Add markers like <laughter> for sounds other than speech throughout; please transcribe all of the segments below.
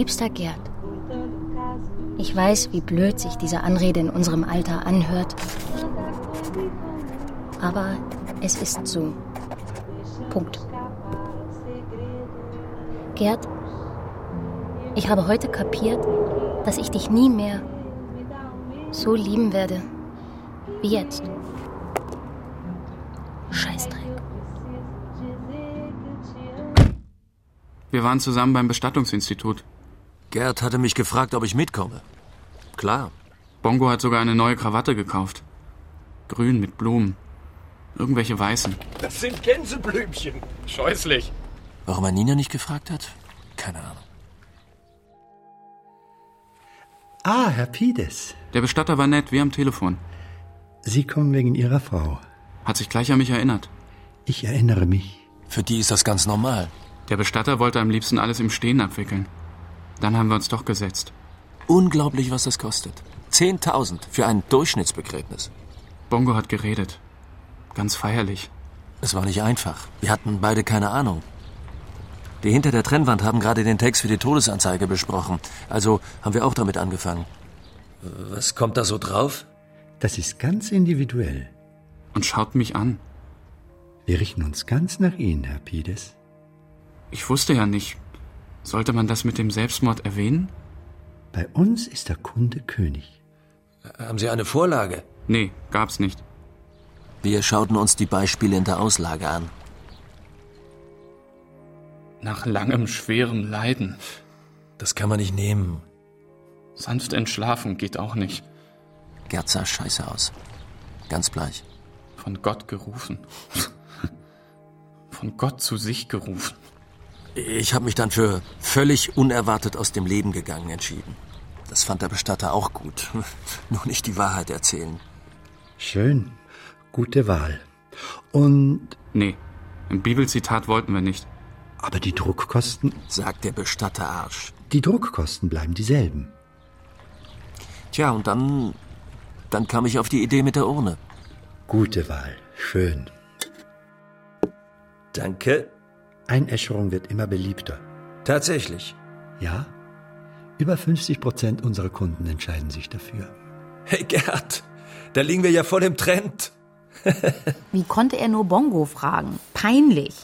Liebster Gerd, ich weiß, wie blöd sich diese Anrede in unserem Alter anhört. Aber es ist so. Punkt. Gerd, ich habe heute kapiert, dass ich dich nie mehr so lieben werde wie jetzt. Scheißdreck. Wir waren zusammen beim Bestattungsinstitut. Gerd hatte mich gefragt, ob ich mitkomme. Klar. Bongo hat sogar eine neue Krawatte gekauft. Grün mit Blumen. Irgendwelche weißen. Das sind Gänseblümchen. Scheußlich. Warum er Nina nicht gefragt hat? Keine Ahnung. Ah, Herr Pides. Der Bestatter war nett, wie am Telefon. Sie kommen wegen Ihrer Frau. Hat sich gleich an mich erinnert. Ich erinnere mich. Für die ist das ganz normal. Der Bestatter wollte am liebsten alles im Stehen abwickeln. Dann haben wir uns doch gesetzt. Unglaublich, was das kostet. 10.000 für ein Durchschnittsbegräbnis. Bongo hat geredet. Ganz feierlich. Es war nicht einfach. Wir hatten beide keine Ahnung. Die hinter der Trennwand haben gerade den Text für die Todesanzeige besprochen. Also haben wir auch damit angefangen. Was kommt da so drauf? Das ist ganz individuell. Und schaut mich an. Wir richten uns ganz nach Ihnen, Herr Pides. Ich wusste ja nicht. Sollte man das mit dem Selbstmord erwähnen? Bei uns ist der Kunde König. Haben Sie eine Vorlage? Nee, gab's nicht. Wir schauten uns die Beispiele in der Auslage an. Nach langem, schwerem Leiden. Das kann man nicht nehmen. Sanft entschlafen geht auch nicht. Gerd sah scheiße aus. Ganz bleich. Von Gott gerufen. <laughs> Von Gott zu sich gerufen. Ich habe mich dann für völlig unerwartet aus dem Leben gegangen entschieden. Das fand der Bestatter auch gut. <laughs> Nur nicht die Wahrheit erzählen. Schön. Gute Wahl. Und. Nee, ein Bibelzitat wollten wir nicht. Aber die Druckkosten? sagt der Bestatter Arsch. Die Druckkosten bleiben dieselben. Tja, und dann. Dann kam ich auf die Idee mit der Urne. Gute Wahl. Schön. Danke. Einäscherung wird immer beliebter. Tatsächlich. Ja? Über 50 Prozent unserer Kunden entscheiden sich dafür. Hey Gerd, da liegen wir ja voll im Trend. <laughs> Wie konnte er nur Bongo fragen? Peinlich.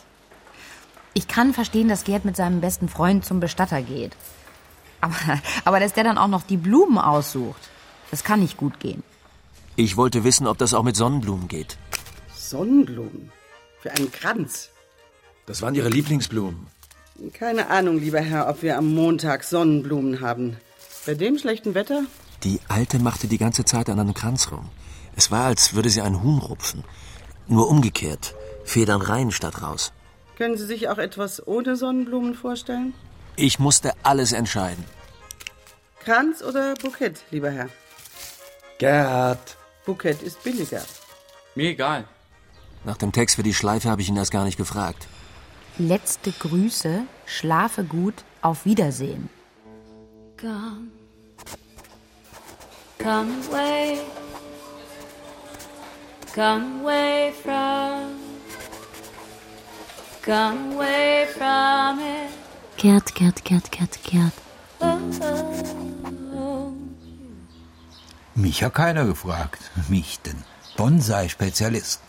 Ich kann verstehen, dass Gerd mit seinem besten Freund zum Bestatter geht. Aber, aber dass der dann auch noch die Blumen aussucht, das kann nicht gut gehen. Ich wollte wissen, ob das auch mit Sonnenblumen geht. Sonnenblumen? Für einen Kranz? Das waren Ihre Lieblingsblumen. Keine Ahnung, lieber Herr, ob wir am Montag Sonnenblumen haben. Bei dem schlechten Wetter? Die Alte machte die ganze Zeit an einem Kranz rum. Es war, als würde sie einen Huhn rupfen. Nur umgekehrt. Federn rein statt raus. Können Sie sich auch etwas ohne Sonnenblumen vorstellen? Ich musste alles entscheiden. Kranz oder Bukett, lieber Herr? Gerd. Bukett ist billiger. Mir egal. Nach dem Text für die Schleife habe ich ihn erst gar nicht gefragt. Letzte Grüße, schlafe gut, auf Wiedersehen. Come, come away, come away from, come away from it. Gerd, Gerd, Gerd. Oh, oh. Mich hat keiner gefragt. Mich, den Bonsai-Spezialisten.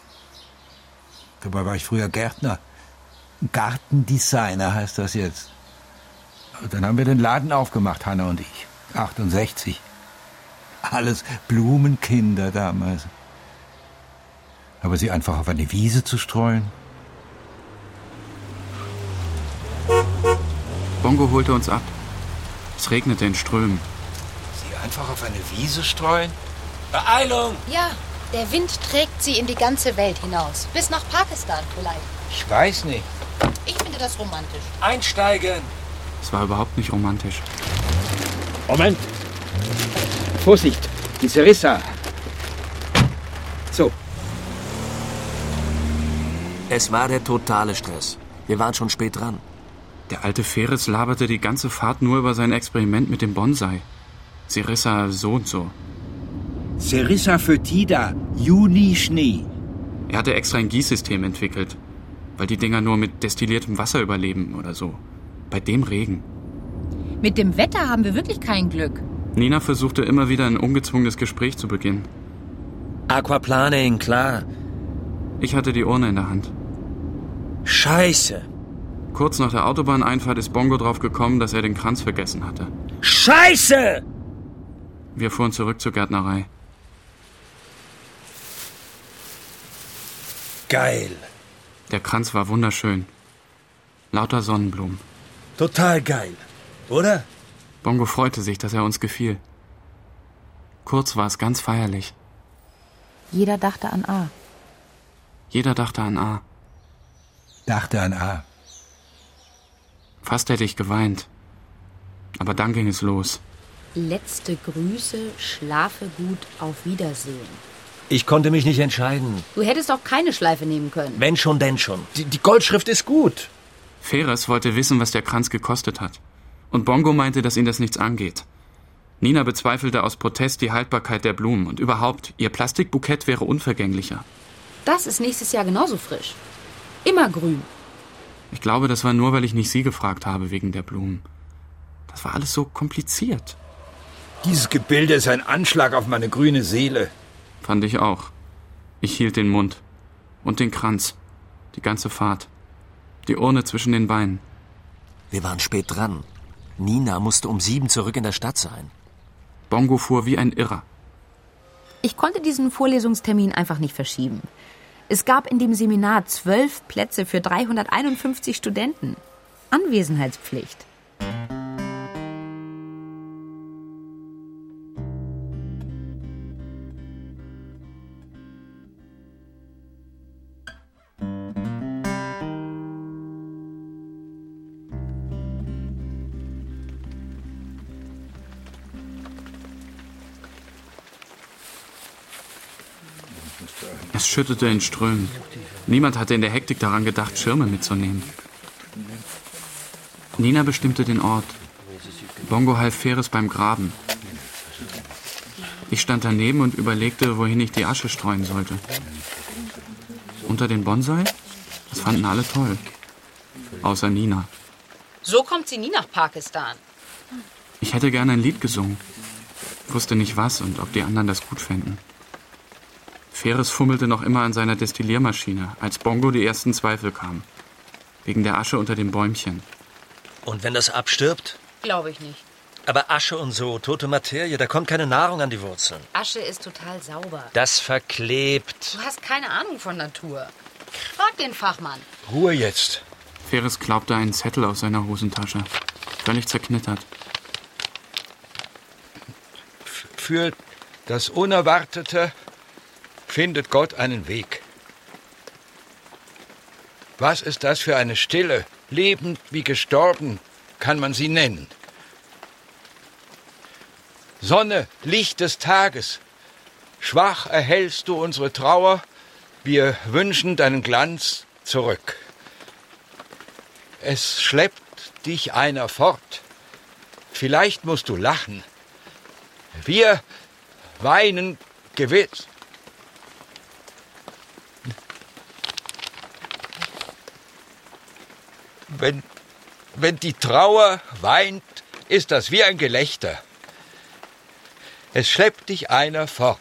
Dabei war ich früher Gärtner. Gartendesigner heißt das jetzt. Und dann haben wir den Laden aufgemacht, Hanna und ich. 68. Alles Blumenkinder damals. Aber sie einfach auf eine Wiese zu streuen? Bongo holte uns ab. Es regnete in Strömen. Sie einfach auf eine Wiese streuen? Beeilung! Ja, der Wind trägt sie in die ganze Welt hinaus. Bis nach Pakistan vielleicht. Ich weiß nicht. Ich finde das romantisch. Einsteigen! Es war überhaupt nicht romantisch. Moment. Vorsicht, die Serissa. So, Es war der totale Stress. Wir waren schon spät dran. Der alte Ferris laberte die ganze Fahrt nur über sein Experiment mit dem Bonsai. Serissa so und so. Serissa foetida, Juni Schnee. Er hatte extra ein Gießsystem entwickelt, weil die Dinger nur mit destilliertem Wasser überleben oder so. Bei dem Regen. Mit dem Wetter haben wir wirklich kein Glück. Nina versuchte immer wieder ein ungezwungenes Gespräch zu beginnen. Aquaplaning, klar. Ich hatte die Urne in der Hand. Scheiße. Kurz nach der Autobahneinfahrt ist Bongo drauf gekommen, dass er den Kranz vergessen hatte. Scheiße! Wir fuhren zurück zur Gärtnerei. Geil. Der Kranz war wunderschön. Lauter Sonnenblumen. Total geil. Oder? Bongo freute sich, dass er uns gefiel. Kurz war es ganz feierlich. Jeder dachte an A. Jeder dachte an A. Dachte an A. Fast hätte ich geweint. Aber dann ging es los. Letzte Grüße, schlafe gut, auf Wiedersehen. Ich konnte mich nicht entscheiden. Du hättest auch keine Schleife nehmen können. Wenn schon, denn schon. Die, die Goldschrift ist gut. Feres wollte wissen, was der Kranz gekostet hat. Und Bongo meinte, dass ihn das nichts angeht. Nina bezweifelte aus Protest die Haltbarkeit der Blumen und überhaupt, ihr Plastikbukett wäre unvergänglicher. Das ist nächstes Jahr genauso frisch. Immer grün. Ich glaube, das war nur, weil ich nicht sie gefragt habe wegen der Blumen. Das war alles so kompliziert. Dieses Gebilde ist ein Anschlag auf meine grüne Seele. Fand ich auch. Ich hielt den Mund. Und den Kranz. Die ganze Fahrt. Die Urne zwischen den Beinen. Wir waren spät dran. Nina musste um sieben zurück in der Stadt sein. Bongo fuhr wie ein Irrer. Ich konnte diesen Vorlesungstermin einfach nicht verschieben. Es gab in dem Seminar zwölf Plätze für 351 Studenten. Anwesenheitspflicht. Schüttete in Strömen. Niemand hatte in der Hektik daran gedacht, Schirme mitzunehmen. Nina bestimmte den Ort. Bongo half Feres beim Graben. Ich stand daneben und überlegte, wohin ich die Asche streuen sollte. Unter den Bonsai? Das fanden alle toll. Außer Nina. So kommt sie nie nach Pakistan. Ich hätte gerne ein Lied gesungen. Wusste nicht was und ob die anderen das gut fänden. Feres fummelte noch immer an seiner Destilliermaschine, als Bongo die ersten Zweifel kamen. Wegen der Asche unter dem Bäumchen. Und wenn das abstirbt? Glaube ich nicht. Aber Asche und so, tote Materie, da kommt keine Nahrung an die Wurzeln. Asche ist total sauber. Das verklebt. Du hast keine Ahnung von Natur. Frag den Fachmann. Ruhe jetzt. Feres klaubte einen Zettel aus seiner Hosentasche. Völlig zerknittert. Für das Unerwartete findet Gott einen Weg. Was ist das für eine Stille? Lebend wie gestorben kann man sie nennen. Sonne, Licht des Tages, schwach erhellst du unsere Trauer, wir wünschen deinen Glanz zurück. Es schleppt dich einer fort, vielleicht musst du lachen. Wir weinen gewiss. Wenn, wenn die Trauer weint, ist das wie ein Gelächter. Es schleppt dich einer fort,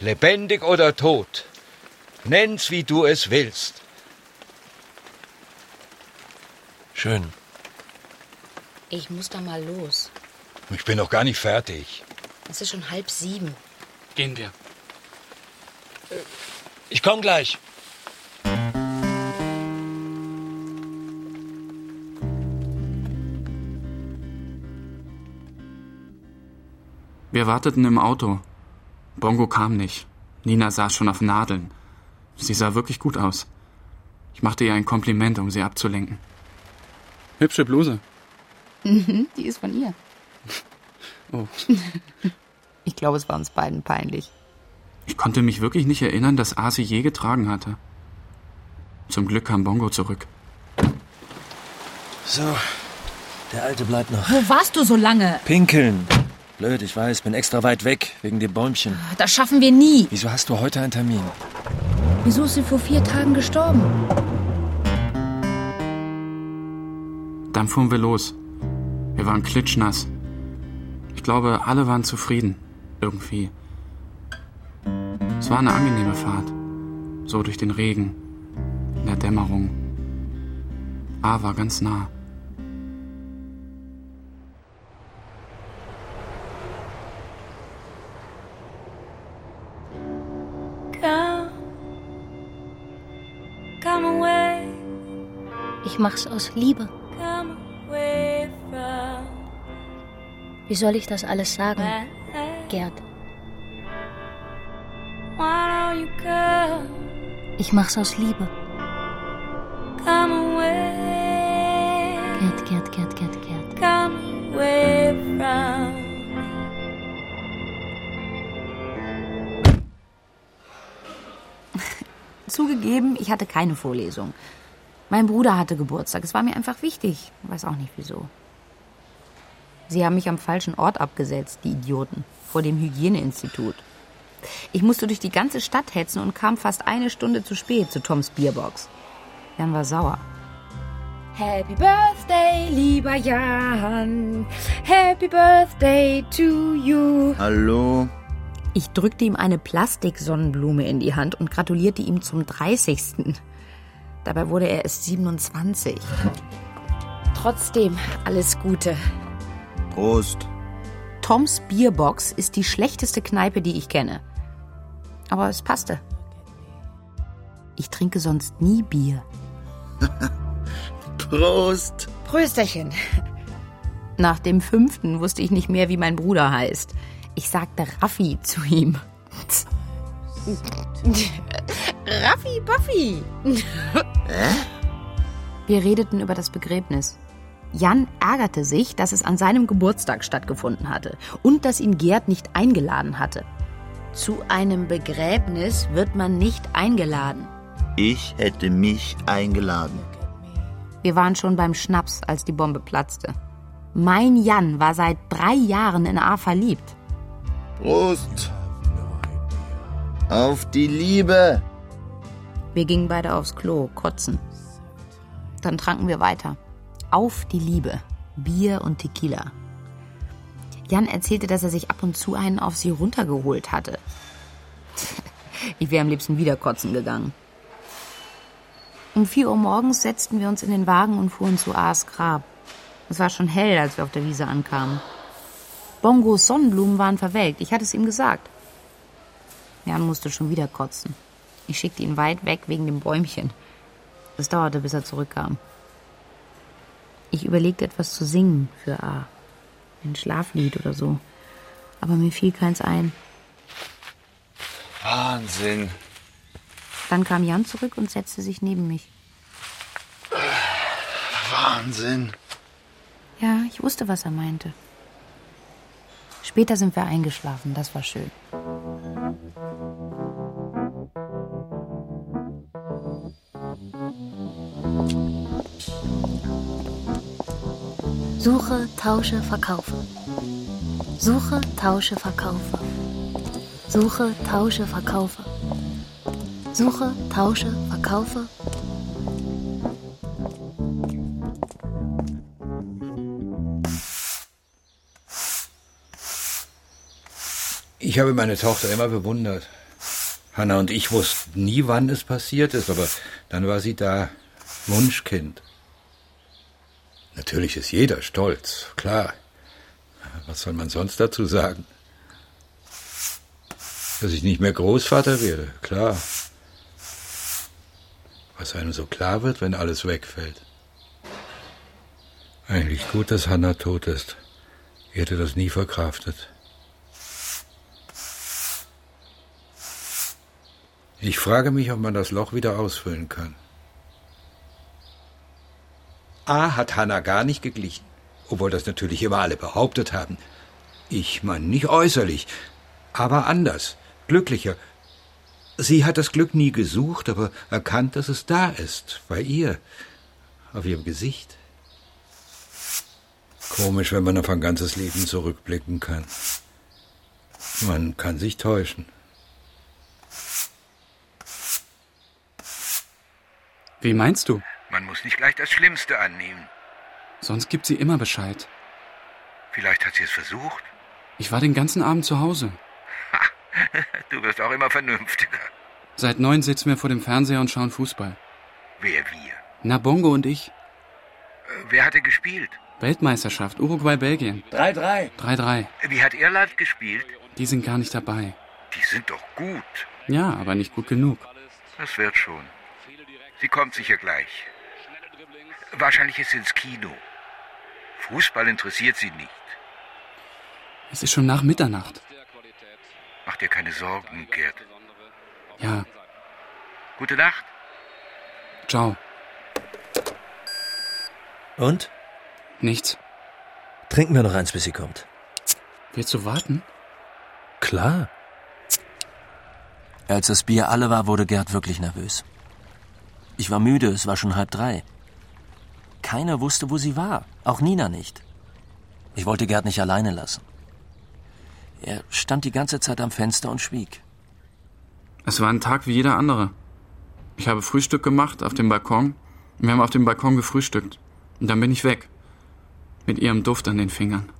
lebendig oder tot. Nenn's, wie du es willst. Schön. Ich muss da mal los. Ich bin noch gar nicht fertig. Es ist schon halb sieben. Gehen wir. Ich komm gleich. Wir warteten im Auto. Bongo kam nicht. Nina saß schon auf Nadeln. Sie sah wirklich gut aus. Ich machte ihr ein Kompliment, um sie abzulenken. Hübsche Bluse. Mhm, die ist von ihr. <laughs> Oh. <laughs> Ich glaube, es war uns beiden peinlich. Ich konnte mich wirklich nicht erinnern, dass A sie je getragen hatte. Zum Glück kam Bongo zurück. So, der Alte bleibt noch. Wo warst du so lange? Pinkeln. Blöd, ich weiß, bin extra weit weg, wegen dem Bäumchen. Das schaffen wir nie. Wieso hast du heute einen Termin? Wieso ist sie vor vier Tagen gestorben? Dann fuhren wir los. Wir waren klitschnass. Ich glaube, alle waren zufrieden. Irgendwie. Es war eine angenehme Fahrt. So durch den Regen. In der Dämmerung. A war ganz nah. Ich mach's aus Liebe. come away from Wie soll ich das alles sagen, Gerd? Ich mach's aus Liebe. come away, Gerd, Gerd, Gerd, Gerd, Gerd. come away <laughs> from Zugegeben, ich hatte keine Vorlesung. Mein Bruder hatte Geburtstag. Es war mir einfach wichtig. Weiß auch nicht wieso. Sie haben mich am falschen Ort abgesetzt, die Idioten, vor dem Hygieneinstitut. Ich musste durch die ganze Stadt hetzen und kam fast eine Stunde zu spät zu Toms Bierbox. Jan war sauer. Happy Birthday, lieber Jan. Happy Birthday to you. Hallo? Ich drückte ihm eine Plastiksonnenblume in die Hand und gratulierte ihm zum 30. Dabei wurde er erst 27. Trotzdem alles Gute. Prost. Toms Bierbox ist die schlechteste Kneipe, die ich kenne. Aber es passte. Ich trinke sonst nie Bier. <laughs> Prost. Prösterchen. Nach dem fünften wusste ich nicht mehr, wie mein Bruder heißt. Ich sagte Raffi zu ihm. <laughs> Raffi Buffy. Wir redeten über das Begräbnis. Jan ärgerte sich, dass es an seinem Geburtstag stattgefunden hatte und dass ihn Gerd nicht eingeladen hatte. Zu einem Begräbnis wird man nicht eingeladen. Ich hätte mich eingeladen. Wir waren schon beim Schnaps, als die Bombe platzte. Mein Jan war seit drei Jahren in A verliebt. Prost. Auf die Liebe. Wir gingen beide aufs Klo, kotzen. Dann tranken wir weiter. Auf die Liebe. Bier und Tequila. Jan erzählte, dass er sich ab und zu einen auf sie runtergeholt hatte. <laughs> Ich wäre am liebsten wieder kotzen gegangen. Um vier Uhr morgens setzten wir uns in den Wagen und fuhren zu A's Grab. Es war schon hell, als wir auf der Wiese ankamen. Bongos Sonnenblumen waren verwelkt. Ich hatte es ihm gesagt. Jan musste schon wieder kotzen. Ich schickte ihn weit weg wegen dem Bäumchen. Es dauerte, bis er zurückkam. Ich überlegte etwas zu singen für A. Ein Schlaflied oder so. Aber mir fiel keins ein. Wahnsinn. Dann kam Jan zurück und setzte sich neben mich. Wahnsinn. Ja, ich wusste, was er meinte. Später sind wir eingeschlafen, das war schön. Suche, tausche, verkaufe. Suche, tausche, verkaufe. Suche, tausche, verkaufe. Suche, tausche, verkaufe. Ich habe meine Tochter immer bewundert. Hanna und ich wussten nie, wann es passiert ist, aber dann war sie da, Wunschkind. Natürlich ist jeder stolz, klar. Was soll man sonst dazu sagen? Dass ich nicht mehr Großvater werde, klar. Was einem so klar wird, wenn alles wegfällt. Eigentlich gut, dass Hanna tot ist. Ich hätte das nie verkraftet. Ich frage mich, ob man das Loch wieder ausfüllen kann. A hat Hanna gar nicht geglichen, obwohl das natürlich immer alle behauptet haben. Ich meine nicht äußerlich, aber anders, glücklicher. Sie hat das Glück nie gesucht, aber erkannt, dass es da ist, bei ihr, auf ihrem Gesicht. Komisch, wenn man auf ein ganzes Leben zurückblicken kann. Man kann sich täuschen. Wie meinst du? Man muss nicht gleich das Schlimmste annehmen. Sonst gibt sie immer Bescheid. Vielleicht hat sie es versucht. Ich war den ganzen Abend zu Hause. <laughs> Du wirst auch immer vernünftiger. Seit neun sitzen wir vor dem Fernseher und schauen Fußball. Wer wir? Na, Bongo und ich. Äh, Wer hat denn gespielt? Weltmeisterschaft, Uruguay, Belgien. 3-3. 3-3. Wie hat Irland gespielt? Die sind gar nicht dabei. Die sind doch gut. Ja, aber nicht gut genug. Das wird schon. Sie kommt sicher gleich. Wahrscheinlich ist sie ins Kino. Fußball interessiert sie nicht. Es ist schon nach Mitternacht. Mach dir keine Sorgen, Gerd. Ja, Gute Nacht. ciao. Und? Nichts. Trinken wir noch eins, bis sie kommt. Willst du warten? Klar. Als das Bier alle war, wurde Gerd wirklich nervös. Ich war müde, es war schon halb drei. Keiner wusste, wo sie war, auch Nina nicht. Ich wollte Gerd nicht alleine lassen. Er stand die ganze Zeit am Fenster und schwieg. Es war ein Tag wie jeder andere. Ich habe Frühstück gemacht auf dem Balkon. Wir haben auf dem Balkon gefrühstückt. Und dann bin ich weg. Mit ihrem Duft an den Fingern.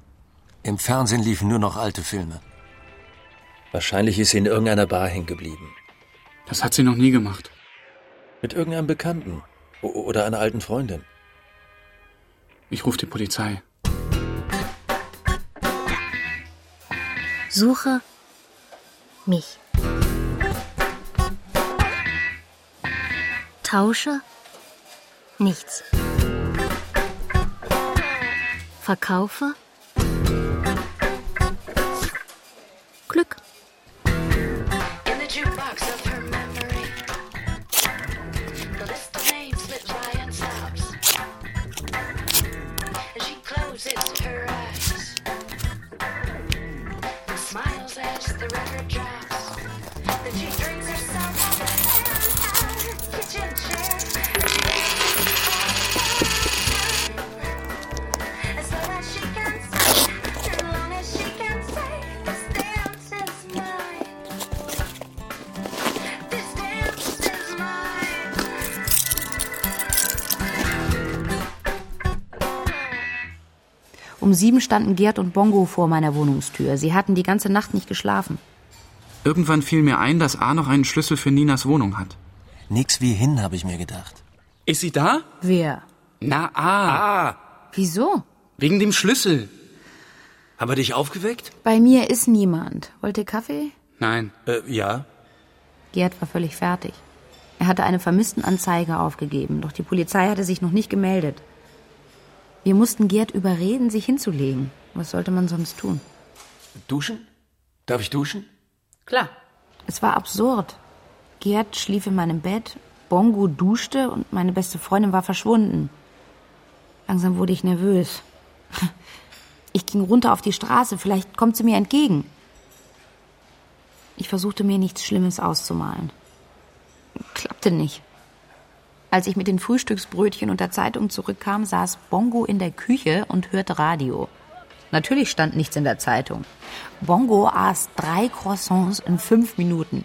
Im Fernsehen liefen nur noch alte Filme. Wahrscheinlich ist sie in irgendeiner Bar hängen geblieben. Das hat sie noch nie gemacht. Mit irgendeinem Bekannten. O oder einer alten Freundin. Ich rufe die Polizei. Suche mich. Tausche nichts. Verkaufe Glück. Um sieben standen Gerd und Bongo vor meiner Wohnungstür. Sie hatten die ganze Nacht nicht geschlafen. Irgendwann fiel mir ein, dass A noch einen Schlüssel für Ninas Wohnung hat. Nix wie hin, habe ich mir gedacht. Ist sie da? Wer? Na, A. Ah, Wieso? Wegen dem Schlüssel. haben wir dich aufgeweckt? Bei mir ist niemand. Wollt ihr Kaffee? Nein. Äh, ja. Gerd war völlig fertig. Er hatte eine Vermisstenanzeige aufgegeben, doch die Polizei hatte sich noch nicht gemeldet. Wir mussten Gerd überreden, sich hinzulegen. Was sollte man sonst tun? Duschen? Darf ich duschen? Klar. Es war absurd. Gerd schlief in meinem Bett, Bongo duschte und meine beste Freundin war verschwunden. Langsam wurde ich nervös. <laughs> Ich ging runter auf die Straße, vielleicht kommt sie mir entgegen. Ich versuchte mir nichts Schlimmes auszumalen. Klappte nicht. Als ich mit den Frühstücksbrötchen und der Zeitung zurückkam, saß Bongo in der Küche und hörte Radio. Natürlich stand nichts in der Zeitung. Bongo aß drei Croissants in fünf Minuten.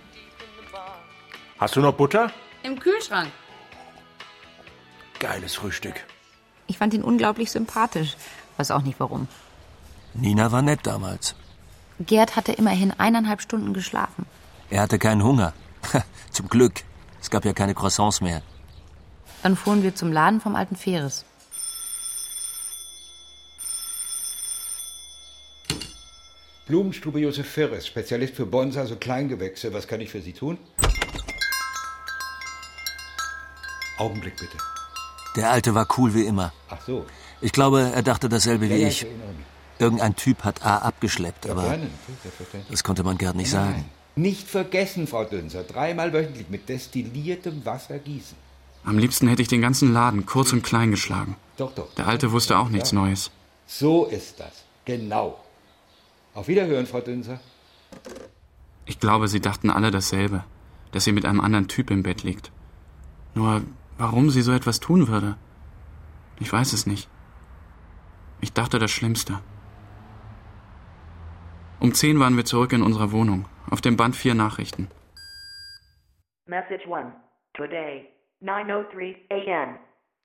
Hast du noch Butter? Im Kühlschrank. Geiles Frühstück. Ich fand ihn unglaublich sympathisch. Weiß auch nicht warum. Nina war nett damals. Gerd hatte immerhin eineinhalb Stunden geschlafen. Er hatte keinen Hunger. <laughs> Zum Glück. Es gab ja keine Croissants mehr. Dann fuhren wir zum Laden vom alten Feres. Blumenstube Josef Ferres, Spezialist für Bonsai, also Kleingewächse. Was kann ich für Sie tun? Augenblick bitte. Der Alte war cool wie immer. Ach so. Ich glaube, er dachte dasselbe Ja, wie ja, ich. mich. Irgendein Typ hat A abgeschleppt, Ja, aber gerne, das konnte man Gerd nicht sagen. Nein. Nicht vergessen, Frau Dünser. Dreimal wöchentlich mit destilliertem Wasser gießen. Am liebsten hätte ich den ganzen Laden kurz und klein geschlagen. Doch, doch. Der Alte wusste auch nichts Ja. Neues. So ist das. Genau. Auf Wiederhören, Frau Dünser. Ich glaube, sie dachten alle dasselbe, dass sie mit einem anderen Typ im Bett liegt. Nur, warum sie so etwas tun würde? Ich weiß es nicht. Ich dachte das Schlimmste. Um zehn waren wir zurück in unserer Wohnung. Auf dem Band vier Nachrichten. Message 1. Today, 9.03 a.m.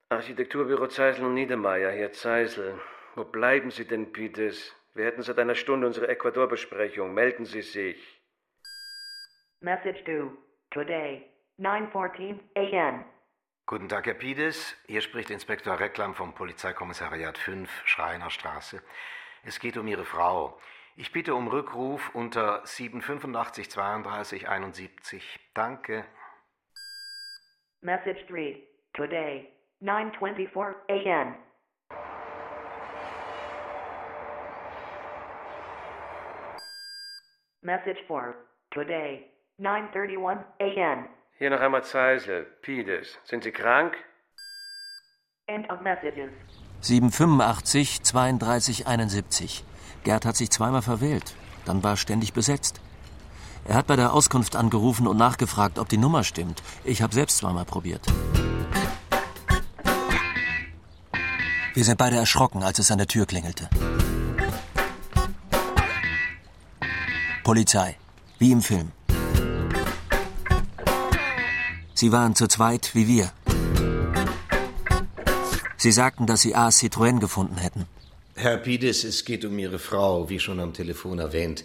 Architekturbüro Zeisel und Niedermeyer, hier Zeisel. Wo bleiben Sie denn, Peters? Wir hätten seit einer Stunde unsere Ecuador-Besprechung. Melden Sie sich. Message due. Today, 9.14 a.m. Guten Tag, Herr Pides. Hier spricht Inspektor Recklam vom Polizeikommissariat 5, Schreinerstraße. Es geht um Ihre Frau. Ich bitte um Rückruf unter 785 32 71. Danke. Message 3. Today, 9.24 a.m. Message 4. Today, 9.31 a.m. Hier noch einmal Zeisel. Peters. Sind Sie krank? End of messages. 785 32 71. Gerd hat sich zweimal verwählt. Dann war ständig besetzt. Er hat bei der Auskunft angerufen und nachgefragt, ob die Nummer stimmt. Ich habe selbst zweimal probiert. Wir sind beide erschrocken, als es an der Tür klingelte. Polizei, wie im Film. Sie waren zu zweit wie wir. Sie sagten, dass sie A. Citroën gefunden hätten. Herr Pides, es geht um Ihre Frau, wie schon am Telefon erwähnt.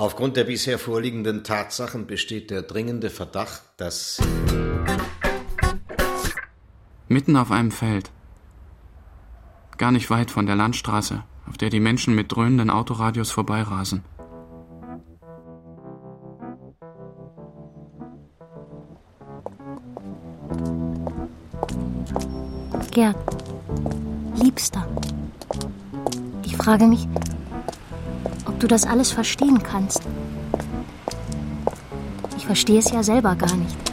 Aufgrund der bisher vorliegenden Tatsachen besteht der dringende Verdacht, dass. Mitten auf einem Feld. Gar nicht weit von der Landstraße, auf der die Menschen mit dröhnenden Autoradios vorbeirasen. Gerd, Liebster, ich frage mich, du das alles verstehen kannst. Ich verstehe es ja selber gar nicht.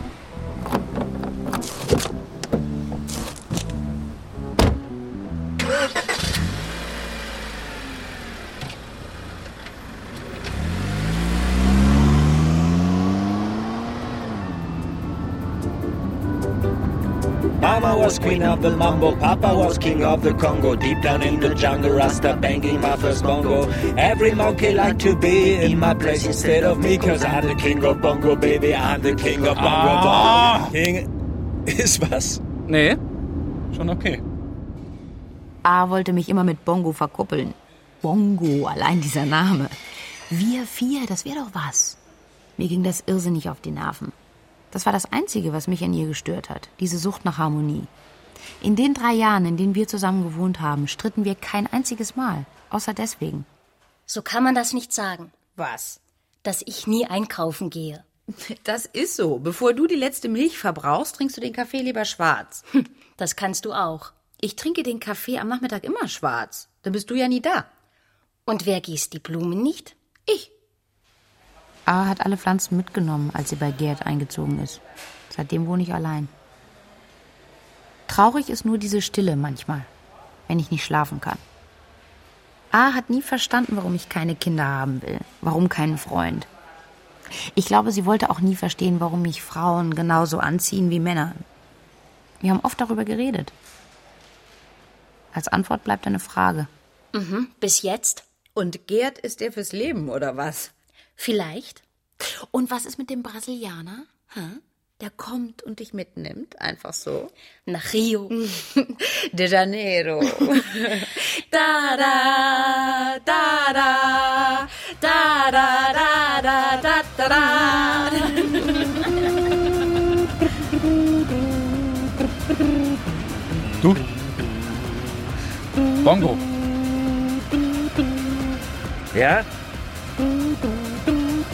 Queen of the mambo, Papa was king of the Congo. Deep down in the jungle, Rasta banging my first bongo. Every monkey like to be in my place instead of me, cause I'm the king of bongo, baby. I'm the king of bongo. Ah. bongo. King. Ist was? Nee, schon okay. A wollte mich immer mit Bongo verkuppeln. Bongo, allein dieser Name. Wir vier, das wäre doch was. Mir ging das irrsinnig auf die Nerven. Das war das Einzige, was mich an ihr gestört hat, diese Sucht nach Harmonie. In den drei Jahren, in denen wir zusammen gewohnt haben, stritten wir kein einziges Mal, außer deswegen. So kann man das nicht sagen. Was? Dass ich nie einkaufen gehe. <laughs> Das ist so. Bevor du die letzte Milch verbrauchst, trinkst du den Kaffee lieber schwarz. Das kannst du auch. Ich trinke den Kaffee am Nachmittag immer schwarz. Dann bist du ja nie da. Und wer gießt die Blumen nicht? Ich. A hat alle Pflanzen mitgenommen, als sie bei Gerd eingezogen ist. Seitdem wohne ich allein. Traurig ist nur diese Stille manchmal, wenn ich nicht schlafen kann. A hat nie verstanden, warum ich keine Kinder haben will, warum keinen Freund. Ich glaube, sie wollte auch nie verstehen, warum mich Frauen genauso anziehen wie Männer. Wir haben oft darüber geredet. Als Antwort bleibt eine Frage. Mhm, bis jetzt? Und Gerd ist der fürs Leben, oder was? Vielleicht. Und was ist mit dem Brasilianer? Hä? Der kommt und dich mitnimmt, einfach so. Nach Rio. <laughs> De Janeiro. <laughs> da da da da da da da da da da da. Du? Bongo. Ja?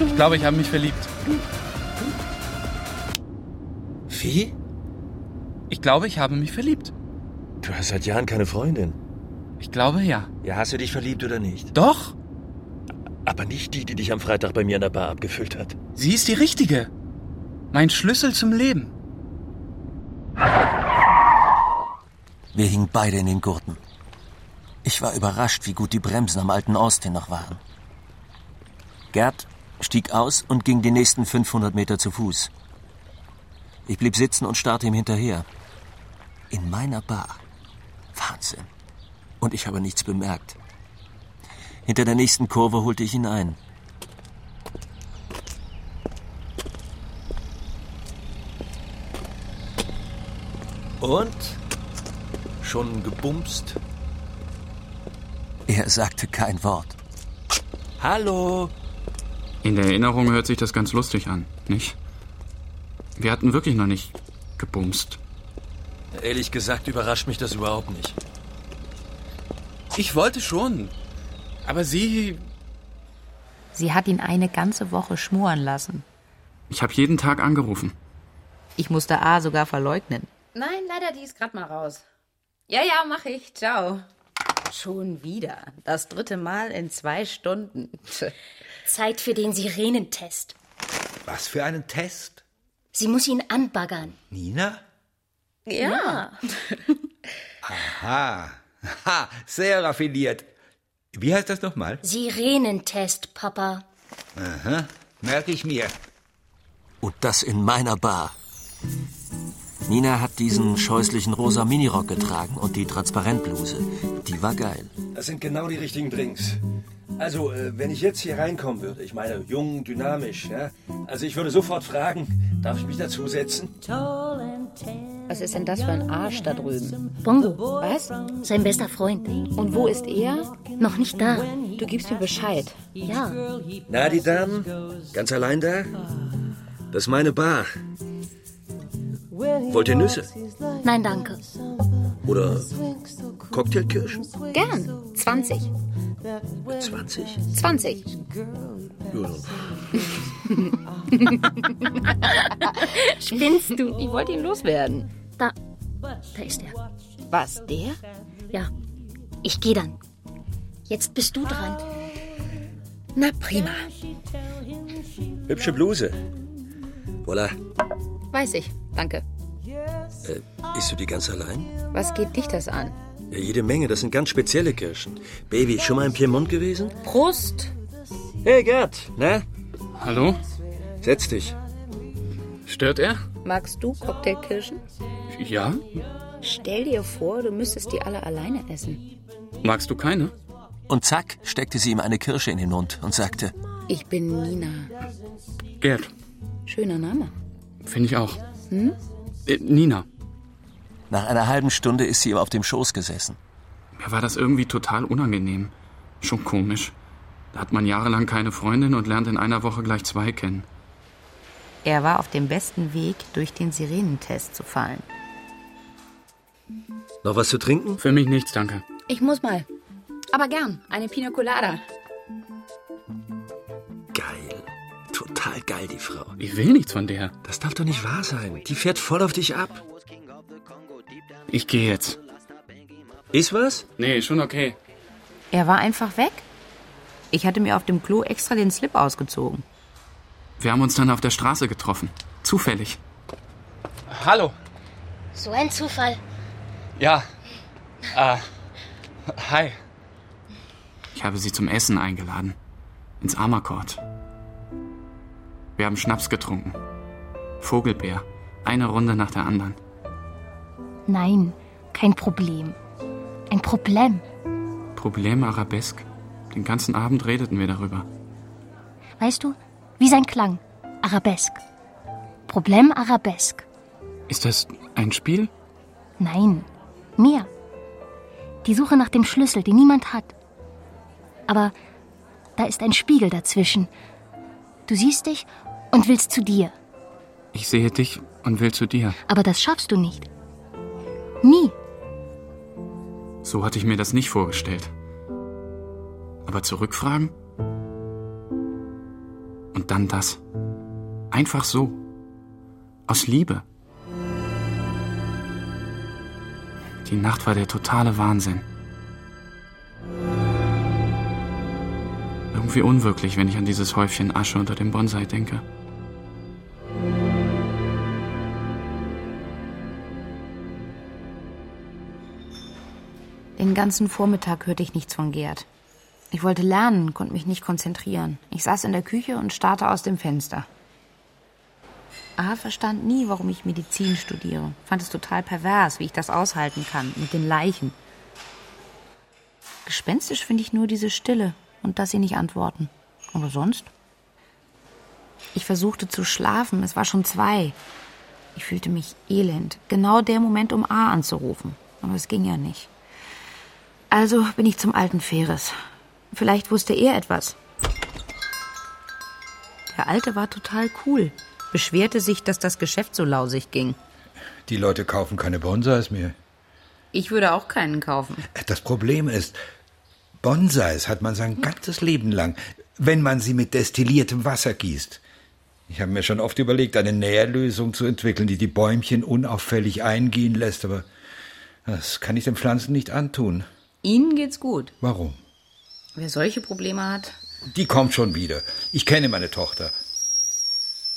Ich glaube, ich habe mich verliebt. Wie? Ich glaube, ich habe mich verliebt. Du hast seit Jahren keine Freundin. Ich glaube, ja. Ja, hast du dich verliebt oder nicht? Doch. Aber nicht die, die dich am Freitag bei mir in der Bar abgefüllt hat. Sie ist die richtige. Mein Schlüssel zum Leben. Wir hingen beide in den Gurten. Ich war überrascht, wie gut die Bremsen am alten Austin noch waren. Gerd stieg aus und ging die nächsten 500 Meter zu Fuß. Ich blieb sitzen und starrte ihm hinterher. In meiner Bar. Wahnsinn. Und ich habe nichts bemerkt. Hinter der nächsten Kurve holte ich ihn ein. Und? Schon gebumst? Er sagte kein Wort. Hallo. In der Erinnerung hört sich das ganz lustig an, nicht? Wir hatten wirklich noch nicht gebumst. Ehrlich gesagt überrascht mich das überhaupt nicht. Ich wollte schon. Aber sie. Sie hat ihn eine ganze Woche schmoren lassen. Ich habe jeden Tag angerufen. Ich musste A sogar verleugnen. Nein, leider, die ist gerade mal raus. Ja, ja, mach ich. Ciao. Schon wieder. Das dritte Mal in zwei Stunden. Zeit für den Sirenentest. Was für einen Test? Sie muss ihn anbaggern. Nina? Ja. <laughs> Aha. Ha, sehr raffiniert. Wie heißt das nochmal? Sirenentest, Papa. Aha, merke ich mir. Und das in meiner Bar. Nina hat diesen scheußlichen rosa Minirock getragen und die Transparentbluse. Die war geil. Das sind genau die richtigen Drinks. Also, äh, wenn ich jetzt hier reinkommen würde, ich meine, jung, dynamisch, ja? Also, ich würde sofort fragen, darf ich mich dazusetzen? Was ist denn das für ein Arsch da drüben? Bongo. Was? Sein bester Freund. Und wo ist er? Noch nicht da. Du gibst mir Bescheid. Ja. Na, die Damen? Ganz allein da? Das ist meine Bar. Wollt ihr Nüsse? Nein, danke. Oder Cocktailkirschen? Gern. 20. 20? 20. Ja, <laughs> <laughs> Spinnst du? Ich wollte ihn loswerden. Da. Da ist er. Was, der? Ja. Ich gehe dann. Jetzt bist du dran. Na prima. Hübsche Bluse. Voilà. Weiß ich. Danke. Äh, isst du die ganz allein? Was geht dich das an? Ja, jede Menge. Das sind ganz spezielle Kirschen. Baby, schon mal im Piemont gewesen? Prost. Hey, Gerd. Na? Hallo? Setz dich. Stört er? Magst du Cocktailkirschen? Ja? Stell dir vor, du müsstest die alle alleine essen. Magst du keine? Und zack, steckte sie ihm eine Kirsche in den Mund und sagte, Ich bin Nina. Gerd. Schöner Name. Finde ich auch. Hm? Äh, Nina. Nach einer halben Stunde ist sie ihm auf dem Schoß gesessen. Mir war das irgendwie total unangenehm. Schon komisch. Da hat man jahrelang keine Freundin und lernt in einer Woche gleich zwei kennen. Er war auf dem besten Weg, durch den Sirenentest zu fallen. Noch was zu trinken? Für mich nichts, danke. Ich muss mal. Aber gern. Eine Pina Colada. Geil. Total geil, die Frau. Ich will nichts von der. Das darf doch nicht wahr sein. Die fährt voll auf dich ab. Ich gehe jetzt. Ist was? Nee, schon okay. Er war einfach weg. Ich hatte mir auf dem Klo extra den Slip ausgezogen. Wir haben uns dann auf der Straße getroffen. Zufällig. Hallo. So ein Zufall. Ja. Äh. Hi. Ich habe sie zum Essen eingeladen. Ins Amarcord. Wir haben Schnaps getrunken. Vogelbeer. Eine Runde nach der anderen. Nein, kein Problem. Ein Problem. Problem Arabesk. Den ganzen Abend redeten wir darüber. Weißt du, wie sein Klang. Arabesk. Problem Arabesk. Ist das ein Spiel? Nein, mehr. Die Suche nach dem Schlüssel, den niemand hat. Aber da ist ein Spiegel dazwischen. Du siehst dich und willst zu dir. Ich sehe dich und will zu dir. Aber das schaffst du nicht. Nie. So hatte ich mir das nicht vorgestellt. Aber zurückfragen? Und dann das. Einfach so. Aus Liebe. Die Nacht war der totale Wahnsinn. Irgendwie unwirklich, wenn ich an dieses Häufchen Asche unter dem Bonsai denke. Den ganzen Vormittag hörte ich nichts von Gerd. Ich wollte lernen, konnte mich nicht konzentrieren. Ich saß in der Küche und starrte aus dem Fenster. A verstand nie, warum ich Medizin studiere. Fand es total pervers, wie ich das aushalten kann, mit den Leichen. Gespenstisch finde ich nur diese Stille und dass sie nicht antworten. Aber sonst? Ich versuchte zu schlafen, es war schon zwei. Ich fühlte mich elend. Genau der Moment, um A anzurufen. Aber es ging ja nicht. Also bin ich zum alten Feres. Vielleicht wusste er etwas. Der Alte war total cool. Beschwerte sich, dass das Geschäft so lausig ging. Die Leute kaufen keine Bonsais mehr. Ich würde auch keinen kaufen. Das Problem ist, Bonsais hat man sein ganzes Leben lang, wenn man sie mit destilliertem Wasser gießt. Ich habe mir schon oft überlegt, eine Nährlösung zu entwickeln, die die Bäumchen unauffällig eingehen lässt, aber das kann ich den Pflanzen nicht antun. Ihnen geht's gut. Warum? Wer solche Probleme hat, Die kommt schon wieder. Ich kenne meine Tochter.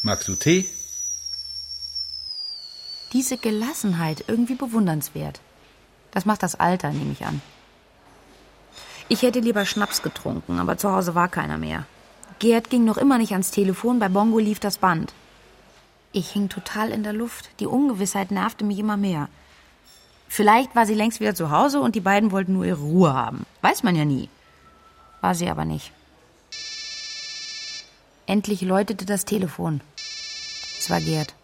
Magst du Tee? diese Gelassenheit irgendwie bewundernswert. Das macht das Alter, nehme ich an. Ich hätte lieber Schnaps getrunken, aber zu Hause war keiner mehr. Gerd ging noch immer nicht ans Telefon, bei Bongo lief das Band. Ich hing total in der Luft. Die Ungewissheit nervte mich immer mehr. Vielleicht war sie längst wieder zu Hause und die beiden wollten nur ihre Ruhe haben. Weiß man ja nie. War sie aber nicht. Endlich läutete das Telefon. Es war Gerd.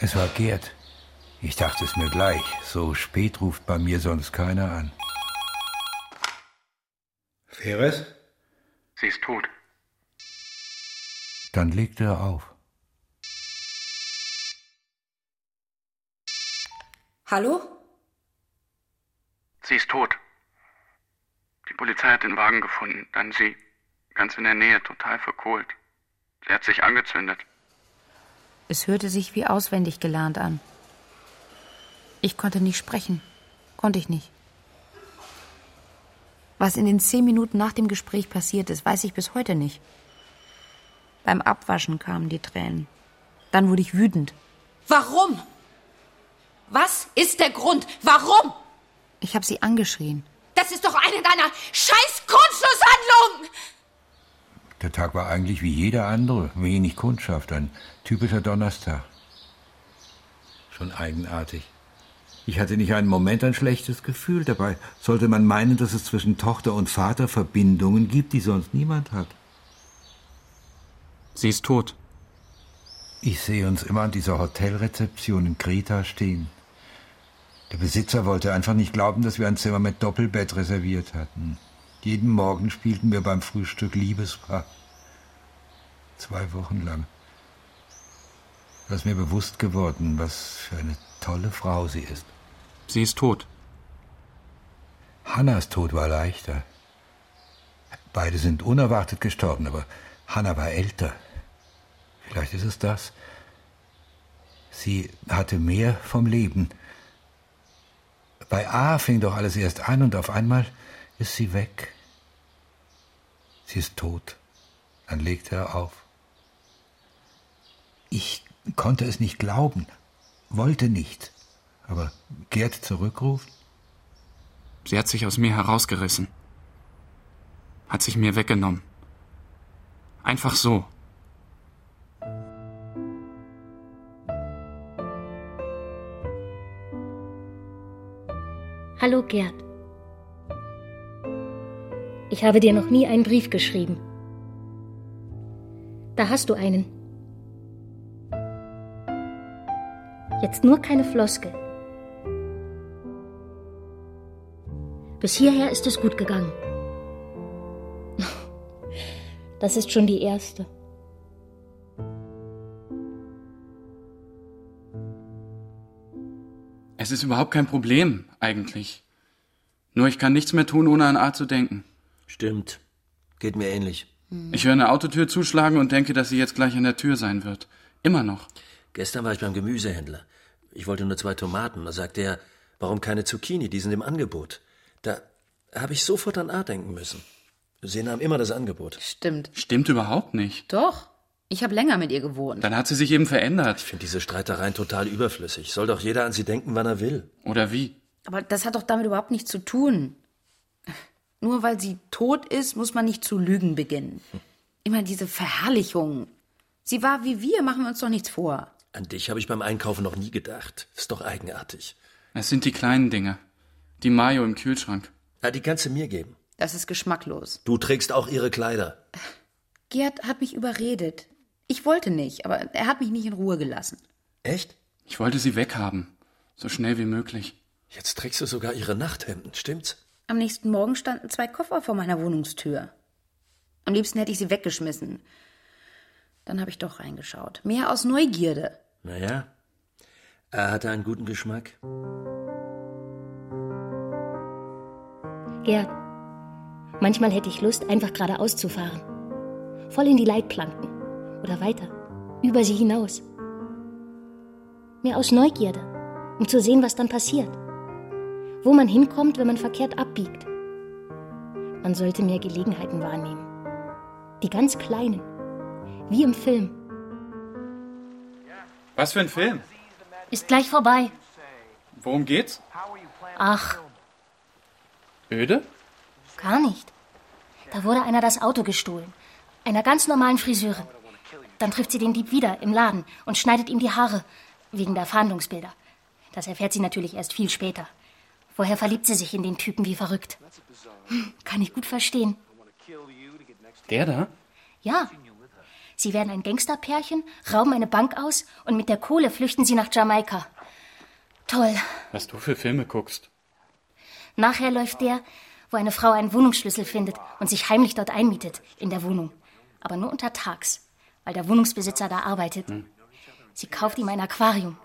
Es war Gerd. Ich dachte es mir gleich. So spät ruft bei mir sonst keiner an. Feres? Sie ist tot. Dann legte er auf. Hallo? Sie ist tot. Die Polizei hat den Wagen gefunden, dann sie ganz in der Nähe, total verkohlt. Sie hat sich angezündet. Es hörte sich wie auswendig gelernt an. Ich konnte nicht sprechen. Konnte ich nicht. Was in den zehn Minuten nach dem Gespräch passiert ist, weiß ich bis heute nicht. Beim Abwaschen kamen die Tränen. Dann wurde ich wütend. Warum? Was ist der Grund? Warum? Ich habe sie angeschrien. Das ist doch eine deiner scheiß Kurzschlusshandlungen! Der Tag war eigentlich wie jeder andere. Wenig Kundschaft. Ein typischer Donnerstag. Schon eigenartig. Ich hatte nicht einen Moment ein schlechtes Gefühl. Dabei sollte man meinen, dass es zwischen Tochter und Vater Verbindungen gibt, die sonst niemand hat. Sie ist tot. Ich sehe uns immer an dieser Hotelrezeption in Kreta stehen. Der Besitzer wollte einfach nicht glauben, dass wir ein Zimmer mit Doppelbett reserviert hatten. Jeden Morgen spielten wir beim Frühstück Liebespaar. Zwei Wochen lang. Da ist mir bewusst geworden, was für eine tolle Frau sie ist. Sie ist tot. Hannas Tod war leichter. Beide sind unerwartet gestorben, aber Hanna war älter. Vielleicht ist es das. Sie hatte mehr vom Leben. Bei A fing doch alles erst an und auf einmal ist sie weg. Sie ist tot. Dann legte er auf. Ich konnte es nicht glauben, wollte nicht. Aber Gerd zurückruft? Sie hat sich aus mir herausgerissen. Hat sich mir weggenommen. Einfach so. Hallo Gerd. Ich habe dir noch nie einen Brief geschrieben. Da hast du einen. Jetzt nur keine Floskel. Bis hierher ist es gut gegangen. <laughs> Das ist schon die erste. Es ist überhaupt kein Problem, eigentlich. Nur ich kann nichts mehr tun, ohne an A zu denken. Stimmt. Geht mir ähnlich. Ich höre eine Autotür zuschlagen und denke, dass sie jetzt gleich an der Tür sein wird. Immer noch. Gestern war ich beim Gemüsehändler. Ich wollte nur zwei Tomaten. Da sagte er, warum keine Zucchini? Die sind im Angebot. Da habe ich sofort an A denken müssen. Sie nahm immer das Angebot. Stimmt. Stimmt überhaupt nicht. Doch. Ich habe länger mit ihr gewohnt. Dann hat sie sich eben verändert. Ich finde diese Streitereien total überflüssig. Soll doch jeder an sie denken, wann er will. Oder wie? Aber das hat doch damit überhaupt nichts zu tun. Nur weil sie tot ist, muss man nicht zu lügen beginnen. Immer diese Verherrlichung. Sie war wie wir, machen wir uns doch nichts vor. An dich habe ich beim Einkaufen noch nie gedacht. Ist doch eigenartig. Es sind die kleinen Dinge. Die Mayo im Kühlschrank. Ja, die kannst du mir geben. Das ist geschmacklos. Du trägst auch ihre Kleider. Gerd hat mich überredet. Ich wollte nicht, aber er hat mich nicht in Ruhe gelassen. Echt? Ich wollte sie weghaben. So schnell wie möglich. Jetzt trägst du sogar ihre Nachthemden, stimmt's? Am nächsten Morgen standen zwei Koffer vor meiner Wohnungstür. Am liebsten hätte ich sie weggeschmissen. Dann habe ich doch reingeschaut. Mehr aus Neugierde. Naja, er hatte einen guten Geschmack. Gerd, manchmal hätte ich Lust, einfach geradeaus zu fahren. Voll in die Leitplanken. Oder weiter. Über sie hinaus. Mehr aus Neugierde, um zu sehen, was dann passiert. Wo man hinkommt, wenn man verkehrt abbiegt. Man sollte mehr Gelegenheiten wahrnehmen. Die ganz kleinen. Wie im Film. Was für ein Film? Ist gleich vorbei. Worum geht's? Ach, Öde? gar nicht. Da wurde einer das Auto gestohlen. Einer ganz normalen Friseurin. Dann trifft sie den Dieb wieder im Laden und schneidet ihm die Haare. Wegen der Fahndungsbilder. Das erfährt sie natürlich erst viel später. Vorher verliebt sie sich in den Typen wie verrückt. Hm, kann ich gut verstehen. Der da? Ja. Sie werden ein Gangsterpärchen, rauben eine Bank aus und mit der Kohle flüchten sie nach Jamaika. Toll. Was du für Filme guckst. Nachher läuft der, wo eine Frau einen Wohnungsschlüssel findet und sich heimlich dort einmietet, in der Wohnung. Aber nur untertags, weil der Wohnungsbesitzer da arbeitet. Sie kauft ihm ein Aquarium